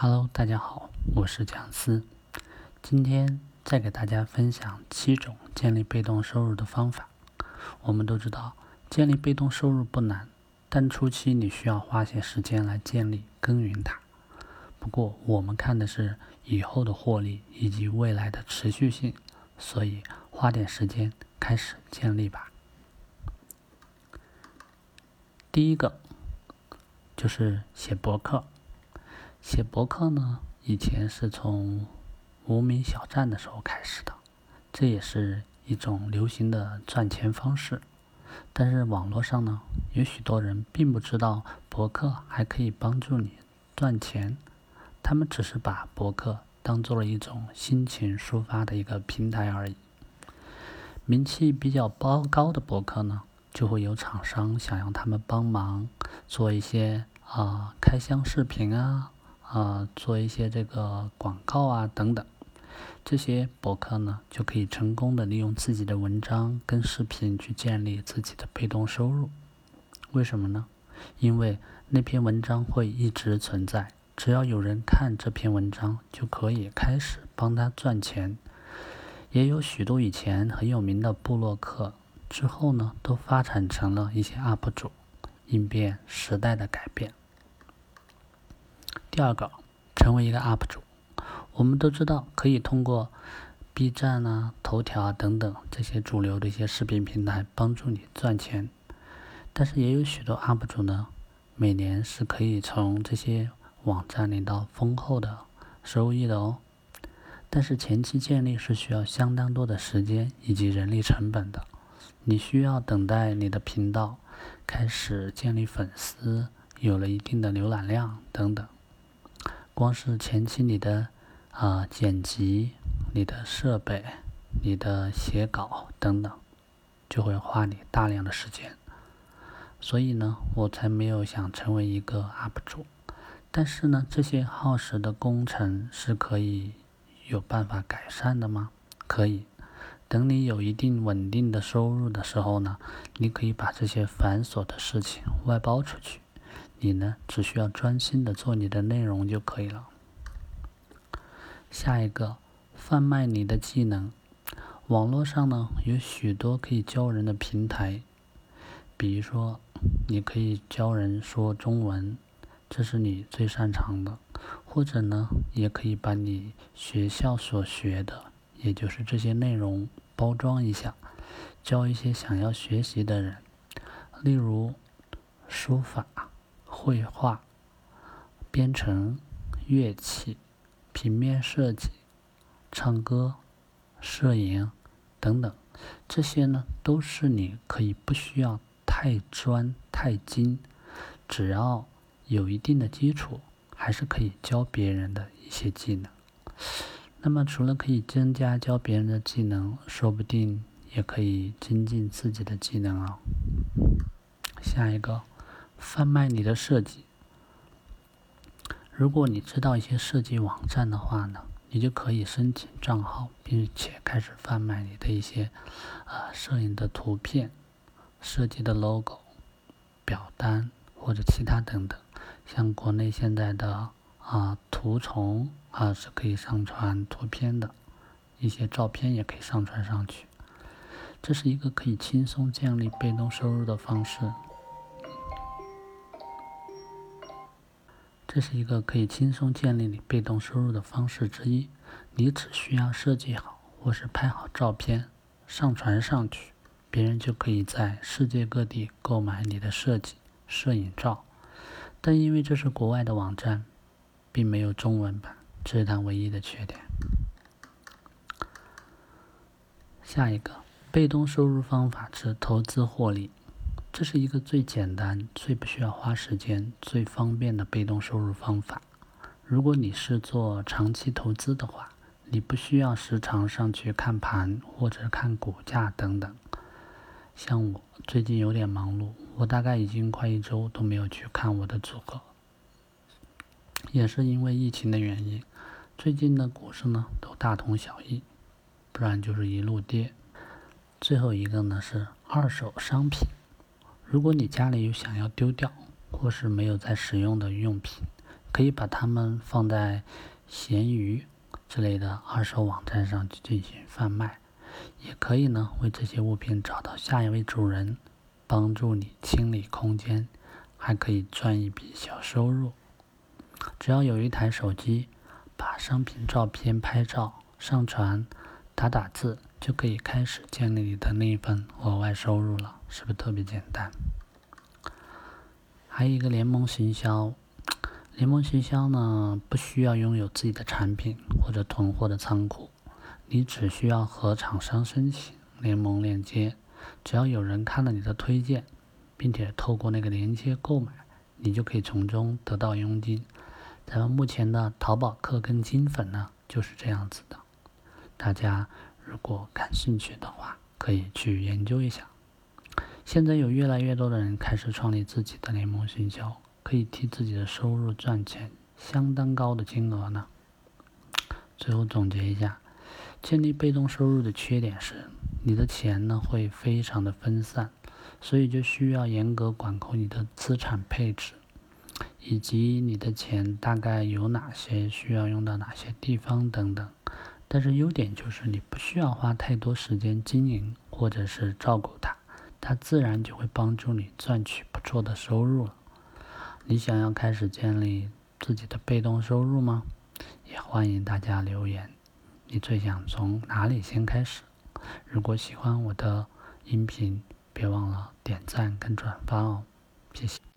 Hello，大家好，我是蒋思，今天再给大家分享七种建立被动收入的方法。我们都知道，建立被动收入不难，但初期你需要花些时间来建立、耕耘它。不过，我们看的是以后的获利以及未来的持续性，所以花点时间开始建立吧。第一个就是写博客。写博客呢，以前是从无名小站的时候开始的，这也是一种流行的赚钱方式。但是网络上呢，有许多人并不知道博客还可以帮助你赚钱，他们只是把博客当做了一种心情抒发的一个平台而已。名气比较高高的博客呢，就会有厂商想要他们帮忙做一些啊开箱视频啊。啊，做一些这个广告啊等等，这些博客呢就可以成功的利用自己的文章跟视频去建立自己的被动收入。为什么呢？因为那篇文章会一直存在，只要有人看这篇文章，就可以开始帮他赚钱。也有许多以前很有名的部落客，之后呢都发展成了一些 UP 主，应变时代的改变。第二个，成为一个 UP 主。我们都知道，可以通过 B 站啊、头条啊等等这些主流的一些视频平台帮助你赚钱。但是也有许多 UP 主呢，每年是可以从这些网站领到丰厚的收益的哦。但是前期建立是需要相当多的时间以及人力成本的。你需要等待你的频道开始建立粉丝，有了一定的浏览量等等。光是前期你的啊剪辑、你的设备、你的写稿等等，就会花你大量的时间。所以呢，我才没有想成为一个 UP 主。但是呢，这些耗时的工程是可以有办法改善的吗？可以。等你有一定稳定的收入的时候呢，你可以把这些繁琐的事情外包出去。你呢，只需要专心的做你的内容就可以了。下一个，贩卖你的技能。网络上呢，有许多可以教人的平台，比如说，你可以教人说中文，这是你最擅长的；或者呢，也可以把你学校所学的，也就是这些内容包装一下，教一些想要学习的人，例如书法。绘画、编程、乐器、平面设计、唱歌、摄影等等，这些呢都是你可以不需要太专太精，只要有一定的基础，还是可以教别人的一些技能。那么除了可以增加教别人的技能，说不定也可以精进自己的技能哦。下一个。贩卖你的设计。如果你知道一些设计网站的话呢，你就可以申请账号，并且开始贩卖你的一些啊摄影的图片、设计的 logo、表单或者其他等等。像国内现在的啊图虫啊是可以上传图片的，一些照片也可以上传上去。这是一个可以轻松建立被动收入的方式。这是一个可以轻松建立你被动收入的方式之一。你只需要设计好或是拍好照片，上传上去，别人就可以在世界各地购买你的设计摄影照。但因为这是国外的网站，并没有中文版，这是它唯一的缺点。下一个被动收入方法是投资获利。这是一个最简单、最不需要花时间、最方便的被动收入方法。如果你是做长期投资的话，你不需要时常上去看盘或者看股价等等。像我最近有点忙碌，我大概已经快一周都没有去看我的组合，也是因为疫情的原因。最近的股市呢都大同小异，不然就是一路跌。最后一个呢是二手商品。如果你家里有想要丢掉或是没有在使用的用品，可以把它们放在闲鱼之类的二手网站上去进行贩卖，也可以呢为这些物品找到下一位主人，帮助你清理空间，还可以赚一笔小收入。只要有一台手机，把商品照片拍照上传，打打字，就可以开始建立你的那一份额外收入了，是不是特别简单？还有一个联盟行销，联盟行销呢，不需要拥有自己的产品或者囤货的仓库，你只需要和厂商申请联盟链接，只要有人看了你的推荐，并且透过那个链接购买，你就可以从中得到佣金。咱们目前的淘宝客跟金粉呢，就是这样子的。大家如果感兴趣的话，可以去研究一下。现在有越来越多的人开始创立自己的联盟行销，可以替自己的收入赚钱，相当高的金额呢。最后总结一下，建立被动收入的缺点是，你的钱呢会非常的分散，所以就需要严格管控你的资产配置。以及你的钱大概有哪些需要用到哪些地方等等，但是优点就是你不需要花太多时间经营或者是照顾它，它自然就会帮助你赚取不错的收入了。你想要开始建立自己的被动收入吗？也欢迎大家留言，你最想从哪里先开始？如果喜欢我的音频，别忘了点赞跟转发哦，谢谢。